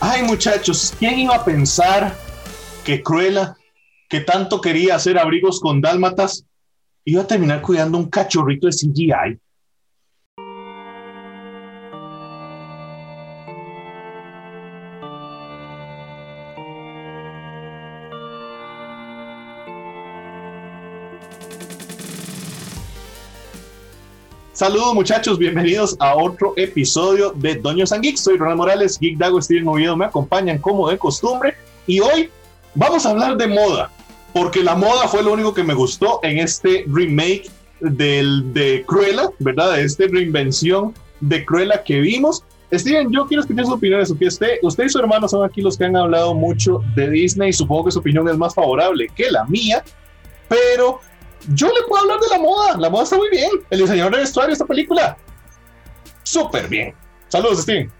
Ay, muchachos, ¿quién iba a pensar que Cruella, que tanto quería hacer abrigos con dálmatas, iba a terminar cuidando un cachorrito de CGI? Saludos muchachos, bienvenidos a otro episodio de Doños and Geeks. Soy Ronald Morales, Geek Dago, Steven Oviedo me acompañan como de costumbre y hoy vamos a hablar de moda, porque la moda fue lo único que me gustó en este remake del, de Cruella, ¿verdad? De esta reinvención de Cruella que vimos. Steven, yo quiero escuchar sus opiniones. Usted, usted y su hermano son aquí los que han hablado mucho de Disney. Supongo que su opinión es más favorable que la mía, pero yo le puedo hablar de la moda. La moda está muy bien. El diseñador de vestuario de esta película, súper bien. Saludos, Steve.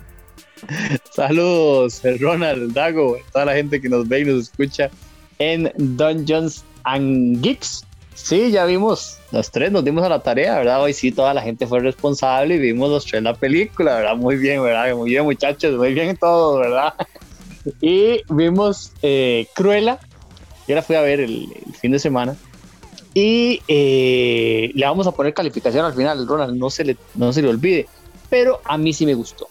Saludos, Ronald, Dago, toda la gente que nos ve y nos escucha en Dungeons and Geeks. Sí, ya vimos, los tres nos dimos a la tarea, ¿verdad? Hoy sí, toda la gente fue responsable y vimos los tres la película, ¿verdad? Muy bien, ¿verdad? Muy bien, muchachos, muy bien todo, ¿verdad? Y vimos eh, Cruella, yo la fui a ver el fin de semana y eh, le vamos a poner calificación al final, Ronald, no se, le, no se le olvide. Pero a mí sí me gustó.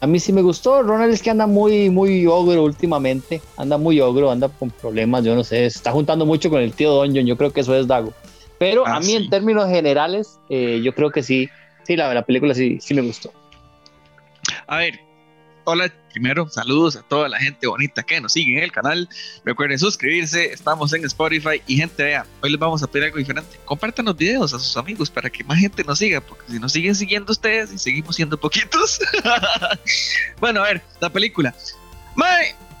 A mí sí me gustó. Ronald es que anda muy, muy ogro últimamente. Anda muy ogro, anda con problemas, yo no sé. Se está juntando mucho con el tío Donjon. Yo creo que eso es Dago. Pero a ah, mí, en términos generales, eh, yo creo que sí. Sí, la, la película sí, sí me gustó. A ver, hola, primero saludos a toda la gente bonita que nos sigue en el canal. Recuerden suscribirse, estamos en Spotify y gente, vea, hoy les vamos a pedir algo diferente. Compartan los videos a sus amigos para que más gente nos siga, porque si nos siguen siguiendo ustedes y seguimos siendo poquitos. bueno, a ver, la película.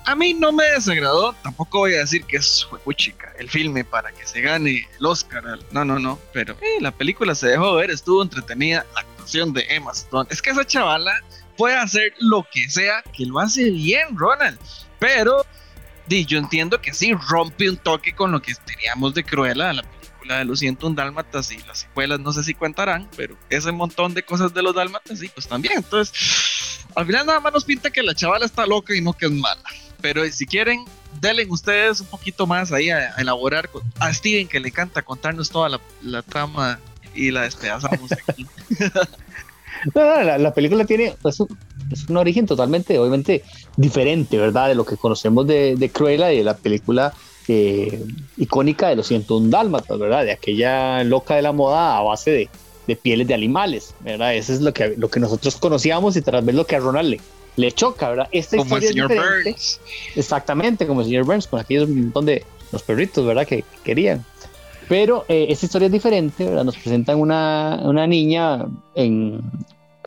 a mí no me desagradó, tampoco voy a decir que es chica el filme para que se gane el Oscar. No, no, no, pero eh, la película se dejó ver, estuvo entretenida, la actuación de Emma Stone. Es que esa chavala puede hacer lo que sea, que lo hace bien, Ronald. Pero yo entiendo que sí rompe un toque con lo que teníamos de Cruella, la película de los 101 Dálmatas y las secuelas, no sé si cuentarán, pero ese montón de cosas de los Dálmatas, sí, pues también. Entonces, al final nada más nos pinta que la chavala está loca y no que es mala. Pero si quieren, denle ustedes un poquito más ahí a, elaborar a Steven, que le encanta contarnos toda la, la trama y la despedazamos aquí. La, película tiene pues, es un origen totalmente, obviamente, diferente, ¿verdad? De lo que conocemos de, de Cruella y de la película eh, icónica de los 101 Dálmatas, ¿verdad? De aquella loca de la moda a base de, de, pieles de animales, ¿verdad? Eso es lo que, lo que nosotros conocíamos y tras vez lo que a Ronald le, le choca, ¿verdad? Esta como el señor Burns. Exactamente, como el señor Burns, con aquellos montón de los perritos, ¿verdad? Que, querían. Pero eh, esta historia es diferente, ¿verdad? Nos presentan una, una niña en,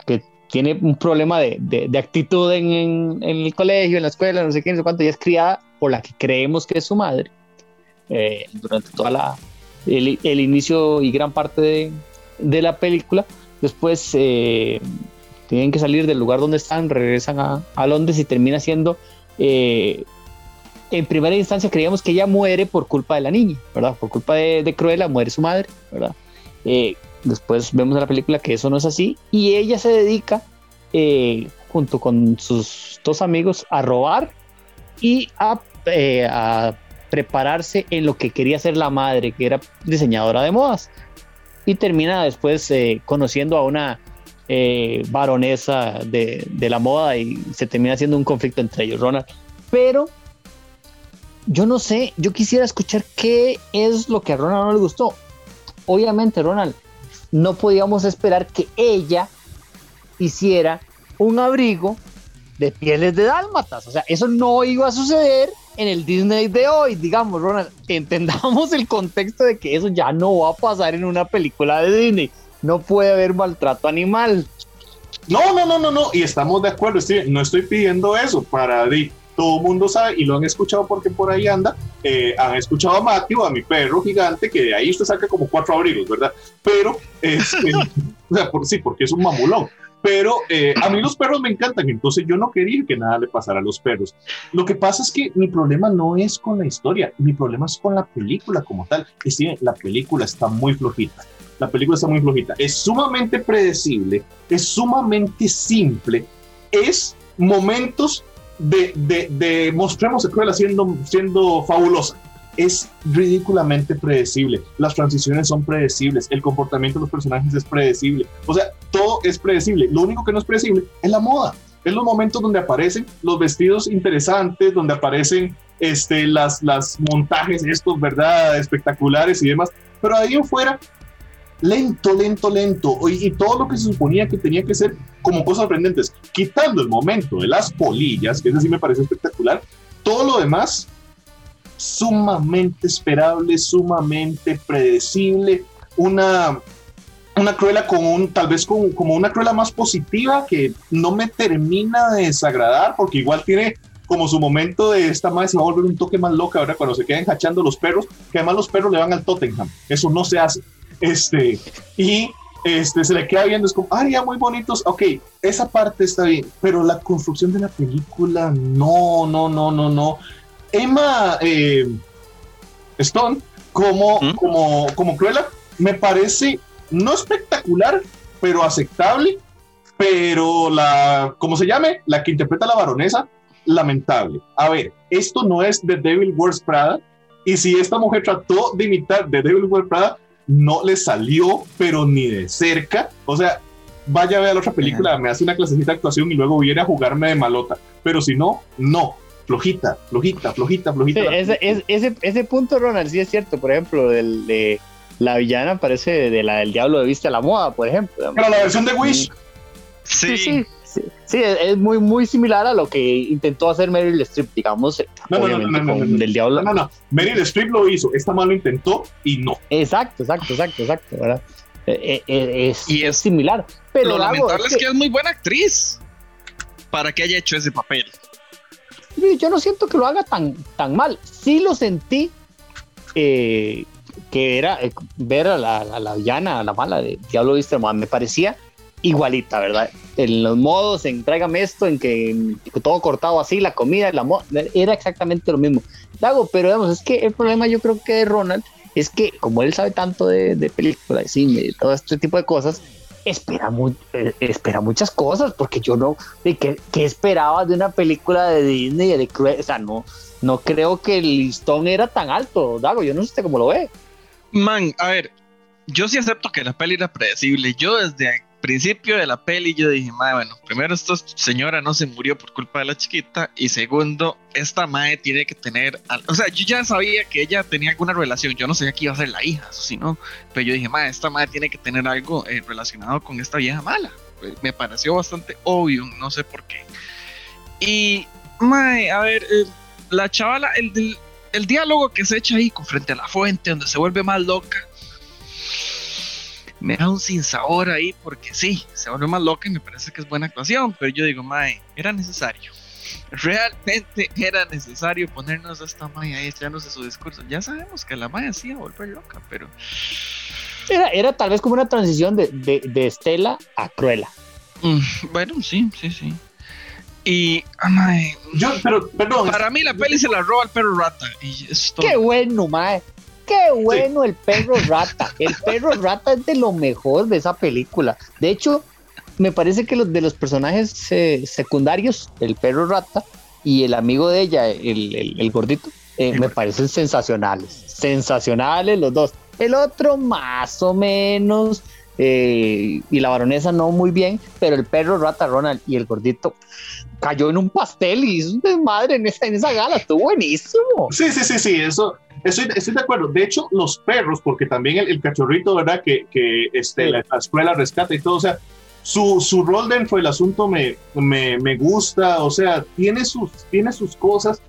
que tiene un problema de, de, actitud en, en, el colegio, en la escuela, no sé qué, no sé cuánto, y es criada por la que creemos que es su madre eh, durante toda la el, el, inicio y gran parte de, de la película. Después eh, tienen que salir del lugar donde están, regresan a, a Londres y termina siendo eh, en primera instancia creíamos que ella muere por culpa de la niña, ¿verdad? Por culpa de, de Cruella muere su madre, ¿verdad? Eh, Después vemos en la película que eso no es así y ella se dedica eh, junto con sus dos amigos a robar y eh, a, prepararse en lo que quería ser la madre, que era diseñadora de modas. Y termina después eh, conociendo a una baronesa de, de, la moda y se termina haciendo un conflicto entre ellos, Ronald. Pero yo no sé, yo quisiera escuchar qué es lo que a Ronald no le gustó. Obviamente, Ronald, no podíamos esperar que ella hiciera un abrigo de pieles de dálmatas. O sea, eso no iba a suceder en el Disney de hoy, digamos, Ronald. Entendamos el contexto de que eso ya no va a pasar en una película de Disney. No puede haber maltrato animal. No, no, no, no, no. Y estamos de acuerdo, No estoy pidiendo eso para todo el mundo sabe y lo han escuchado porque por ahí anda. Eh, han escuchado a Matthew, a mi perro gigante, que de ahí usted saca como cuatro abrigos, ¿verdad? Pero, este, o sea, por, sí, porque es un mamulón. Pero eh, a mí los perros me encantan, entonces yo no quería que nada le pasara a los perros. Lo que pasa es que mi problema no es con la historia, mi problema es con la película como tal. Es decir, la película está muy flojita. La película está muy flojita. Es sumamente predecible, es sumamente simple, es momentos de, de, de mostremos a Cruella siendo, siendo fabulosa. Es ridículamente predecible. Las transiciones son predecibles. El comportamiento de los personajes es predecible. O sea, todo es predecible. Lo único que no es predecible es la moda. Es los momentos donde aparecen los vestidos interesantes, donde aparecen este, las, las montajes estos, ¿verdad? Espectaculares y demás. Pero ahí en fuera, lento, lento, lento. Y, y, todo lo que se suponía que tenía que ser como cosas sorprendentes, quitando el momento de las polillas, que ese sí me parece espectacular, todo lo demás sumamente esperable, sumamente predecible, una, una cruela con un, tal vez con, como una cruela más positiva que no me termina de desagradar, porque igual tiene como su momento de esta madre se va a volver un toque más loca, ahora Cuando se queden hachando los perros, que además los perros le van al Tottenham, eso no se hace. Este, y este, se le queda viendo, es como, ah, ya muy bonitos, ok, esa parte está bien, pero la construcción de la película, no, no, no, no, no. Emma eh, Stone, como, ¿Mm? como, como Cruella, me parece no espectacular, pero aceptable. Pero la, ¿cómo se llame? La que interpreta a la baronesa, lamentable. A ver, esto no es The Devil Wears Prada. Y si esta mujer trató de imitar The Devil Wears Prada, no le salió, pero ni de cerca. O sea, vaya a ver la otra película, me hace una clasecita de actuación y luego viene a jugarme de malota. Pero si no, no. Flojita, flojita, flojita, flojita. ese, ese, ese, punto, Ronald, sí es cierto. Por ejemplo, el de la villana parece de la del diablo de vista a la moda, por ejemplo. Pero la versión de Wish. Sí. sí, sí. Sí es muy, muy similar a lo que intentó hacer Meryl Streep, digamos. No, no, no, no, no, no, del diablo. no, no, Meryl Streep lo hizo, esta mal lo intentó y no. Exacto, exacto, exacto, exacto, ¿verdad? Eh, eh, es, y es, similar. Pero lo lamentable es que, es que es muy buena actriz para que haya hecho ese papel yo no siento que lo haga tan, tan mal. Sí lo sentí eh, que era eh, ver a la, a la villana, a la mala de Diablo Viste, me parecía igualita, ¿verdad? En los modos, en tráigame esto, en que, todo cortado así, la comida, la era exactamente lo mismo. Dago, pero digamos, es que el problema yo creo que de Ronald es que como él sabe tanto de, de películas, de cine, de todo este tipo de cosas, espera, muy, eh, espera muchas cosas, porque yo no, de qué, esperaba de una película de Disney, de o sea, no, no creo que el listón era tan alto, Dago, yo no sé cómo lo ve. Man, a ver, yo sí acepto que la peli era predecible, yo desde principio de la peli yo dije, madre, bueno, primero esta señora no se murió por culpa de la chiquita y segundo, esta madre tiene que tener, o sea, yo ya sabía que ella tenía alguna relación, yo no sabía que iba a ser la hija, eso sí, ¿no? Pero yo dije, madre, esta madre tiene que tener algo eh, relacionado con esta vieja mala. Pues, me pareció bastante obvio, no sé por qué. Y, madre, a ver, eh, la chavala, el, el diálogo que se echa ahí con frente a la fuente, donde se vuelve más loca me da un sinsabor ahí porque sí, se vuelve más loca y me parece que es buena actuación, pero yo digo, Mae, era necesario. Realmente era necesario ponernos a esta Mae ahí echándose su discurso. Ya sabemos que la Mae sí a volver loca, pero. Era, era tal vez como una transición de, de, Estela a Cruella. Mm, bueno, sí, sí, sí. Y, ah, yo, pero, perdón. Para mí la peli se la roba el perro rata. Y Qué bueno, mae qué bueno el perro rata. El perro rata es de lo mejor de esa película. De hecho, me parece que los de los personajes eh, secundarios, el perro rata y el amigo de ella, el, gordito, eh, me parecen sensacionales. Sensacionales los dos. El otro más o menos. Eh, y la baronesa no muy bien, pero el perro rata Ronald y el gordito cayó en un pastel y hizo un desmadre en esa, en esa gala, estuvo buenísimo. Sí, sí, sí, sí, eso, Estoy, estoy, de acuerdo. De hecho, los perros, porque también el, cachorrito, ¿verdad? Que, que este, la, escuela rescata y todo, o sea, su, su rol dentro del asunto me, me, me, gusta, o sea, tiene sus, tiene sus cosas,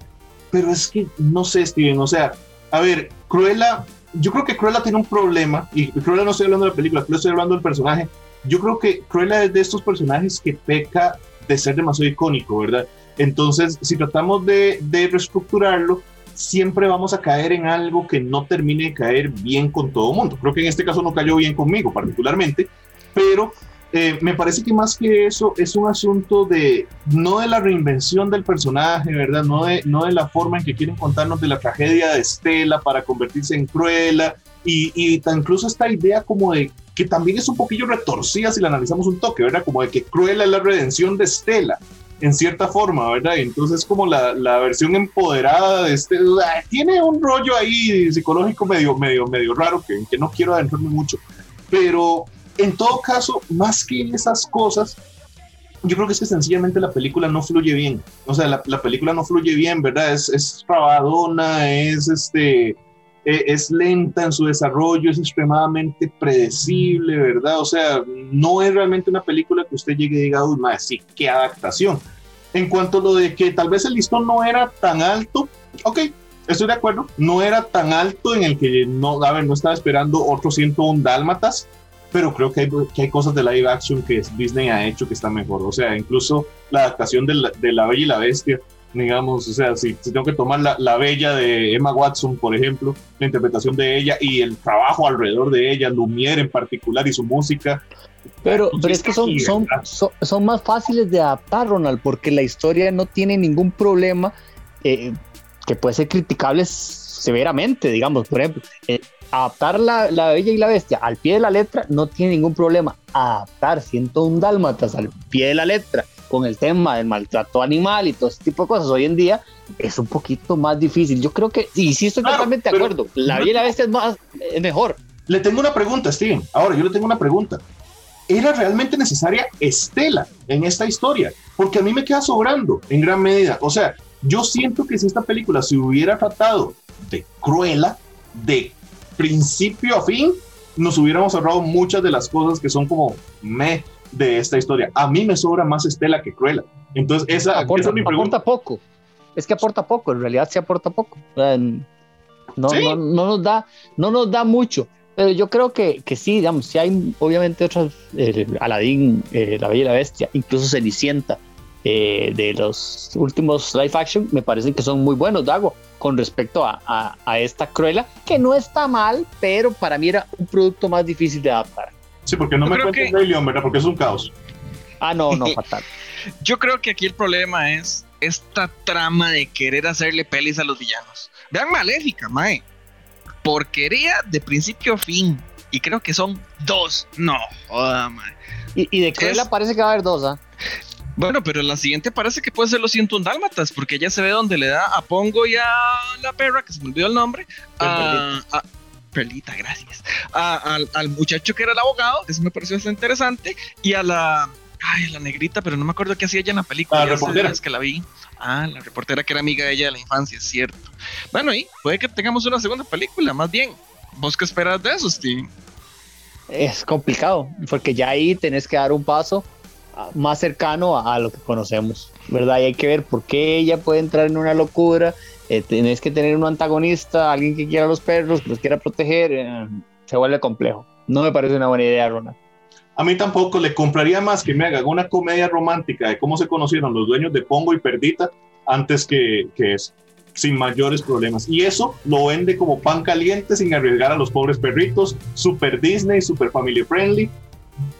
pero es que no sé, Steven, o sea, a ver, Cruella, yo creo que Cruella tiene un problema, y Cruella no estoy hablando de la película, Cruella estoy hablando del personaje. Yo creo que Cruella es de estos personajes que peca de ser demasiado icónico, ¿verdad? Entonces, si tratamos de, de reestructurarlo, siempre vamos a caer en algo que no termine de caer bien con todo mundo. Creo que en este caso no cayó bien conmigo particularmente, pero eh, me parece que más que eso es un asunto de no de la reinvención del personaje, ¿verdad? No de, no de la forma en que quieren contarnos de la tragedia de Estela para convertirse en Cruella y, y incluso esta idea como de que también es un poquillo retorcida si la analizamos un toque, ¿verdad? Como de que Cruella es la redención de Estela en cierta forma, ¿verdad? Y entonces como la, la versión empoderada de este, tiene un rollo ahí psicológico medio, medio, medio raro que, que no quiero adentrarme mucho, pero en todo caso, más que esas cosas, yo creo que es que sencillamente la película no fluye bien. O sea, la, la película no fluye bien, ¿verdad? Es, es rabadona, es, este, e, es lenta en su desarrollo, es extremadamente predecible, ¿verdad? O sea, no es realmente una película que usted llegue y diga, uy, madre, sí, qué adaptación. En cuanto a lo de que tal vez el listón no era tan alto, ok, estoy de acuerdo, no era tan alto en el que no, a ver, no estaba esperando otro 101 dálmatas, pero creo que hay, que hay cosas de live action que Disney ha hecho que están mejor. O sea, incluso la adaptación de la, de la Bella y la Bestia, digamos, o sea, si, si tengo que tomar la, la, Bella de Emma Watson, por ejemplo, la interpretación de ella y el trabajo alrededor de ella, Lumière en particular y su música. Pero, pero es que son, son, son, son, más fáciles de adaptar, Ronald, porque la historia no tiene ningún problema eh, que puede ser criticable severamente, digamos, por ejemplo. Eh, adaptar la, la, Bella y la Bestia al pie de la letra no tiene ningún problema. Adaptar 101 Dálmatas al pie de la letra con el tema del maltrato animal y todo ese tipo de cosas hoy en día es un poquito más difícil. Yo creo que, sí, sí estoy claro, totalmente de acuerdo. La y la Bestia es, más, es mejor. Le tengo una pregunta, Steven. Ahora, yo le tengo una pregunta. ¿Era realmente necesaria Estela en esta historia? Porque a mí me queda sobrando en gran medida. O sea, yo siento que si esta película se hubiera tratado de Cruella, de principio a fin, nos hubiéramos ahorrado muchas de las cosas que son como me de esta historia. A mí me sobra más Estela que Cruella. Entonces, esa, aporta, esa es mi pregunta. Aporta poco. Es que aporta poco, en realidad sí aporta poco. No, ¿Sí? no, no, nos da, no nos da mucho. Pero yo creo que, que sí, digamos, si hay obviamente otras, eh, Aladdin, eh, La Bella y la Bestia, incluso Cenicienta, eh, de los últimos live action, me parecen que son muy buenos, Dago con respecto a, a, a, esta Cruella, que no está mal, pero para mí era un producto más difícil de adaptar. Sí, porque no Yo me cuentes que... Rey León, ¿verdad? Porque es un caos. Ah, no, no, fatal. Yo creo que aquí el problema es esta trama de querer hacerle pelis a los villanos. Vean Maléfica, Mae. Porquería de principio a fin. Y creo que son dos. No, joda, Mae. Y, y de Cruella es... parece que va a haber dos, ¿ah? ¿eh? Bueno, pero la siguiente parece que puede ser los 101 dálmatas, porque ella se ve donde le da a Pongo y a la perra, que se me olvidó el nombre. A, a, Perlita, gracias. A, al, al, muchacho que era el abogado, eso me pareció bastante interesante. Y a la. Ay, la negrita, pero no me acuerdo qué hacía ella en la película. La reportera. que la vi. Ah, la reportera que era amiga de ella de la infancia, es cierto. Bueno, y puede que tengamos una segunda película, más bien. ¿Vos qué esperas de eso, Steve? Es complicado, porque ya ahí tenés que dar un paso más cercano a, a, lo que conocemos, ¿verdad? Y hay que ver por qué ella puede entrar en una locura. Eh, tenés que tener un antagonista, alguien que quiera a los perros, que los quiera proteger. Eh, se vuelve complejo. No me parece una buena idea, Ronald. A mí tampoco le compraría más que me haga una comedia romántica de cómo se conocieron los dueños de Pongo y Perdita antes que, que eso, sin mayores problemas. Y eso lo vende como pan caliente sin arriesgar a los pobres perritos, super Disney, super family friendly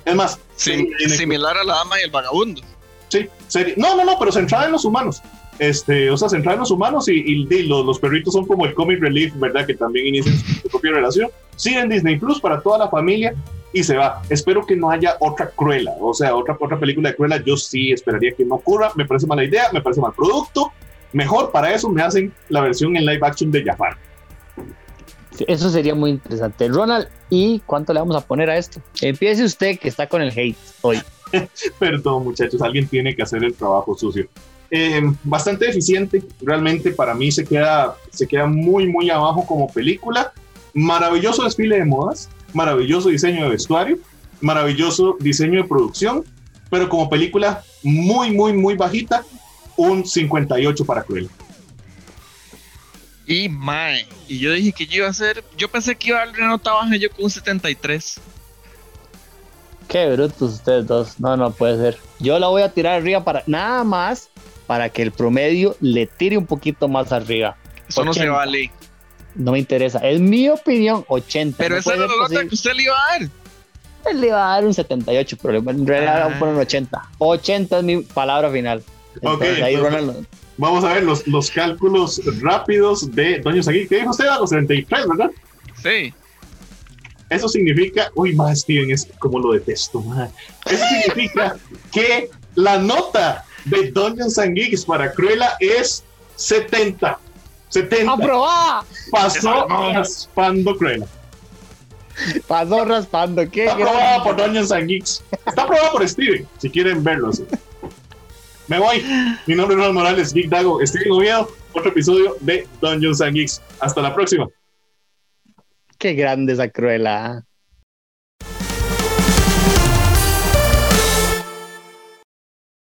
es más, sí, similar a la dama y el vagabundo. Sí, serie. No, no, no, pero centrada en los humanos. Este, o sea, centrada en los humanos y, y, y los, los, perritos son como el comic relief, ¿verdad? Que también inician su propia relación. Sí, en Disney Plus para toda la familia y se va. Espero que no haya otra Cruella, o sea, otra, otra película de Cruella. Yo sí esperaría que no ocurra. Me parece mala idea, me parece mal producto. Mejor para eso me hacen la versión en live action de Jafar. Eso sería muy interesante. Ronald, ¿y cuánto le vamos a poner a esto? Empiece usted que está con el hate hoy. Perdón, muchachos, alguien tiene que hacer el trabajo sucio. Eh, bastante eficiente, realmente para mí se queda, se queda muy, muy abajo como película. Maravilloso desfile de modas, maravilloso diseño de vestuario, maravilloso diseño de producción, pero como película muy, muy, muy bajita, un 58 para Cruella. Y mae, y yo dije que yo iba a hacer, yo pensé que iba a dar una nota baja yo con un 73. Qué brutos ustedes dos. No, no puede ser. Yo la voy a tirar arriba para nada más para que el promedio le tire un poquito más arriba. Eso 80. no se vale. No me interesa. Es mi opinión, 80. Pero no esa es la nota que usted le iba a dar. Él le iba a dar un 78, pero en realidad ah. un 80. 80 es mi palabra final. Entonces, okay, ahí Ronald, Vamos a ver los, los cálculos rápidos de Doño Sagui. ¿Qué dijo usted? A los 33, ¿verdad? Sí. Eso significa, uy, más Steven, es como lo detesto, man. Eso significa que la nota de Dungeons and Geeks para Cruella es 70. 70. ¡Aprobada! Pasó raspando Cruella. Pasó raspando. ¿Qué Está aprobada por Dungeons and Geeks. Está aprobada por Steven, si quieren verlo así. Me voy. Mi nombre es Ronald Morales, Geek Dago. Steven Oviedo, otro episodio de Dungeons and Geeks. Hasta la próxima. Qué grande esa cruela.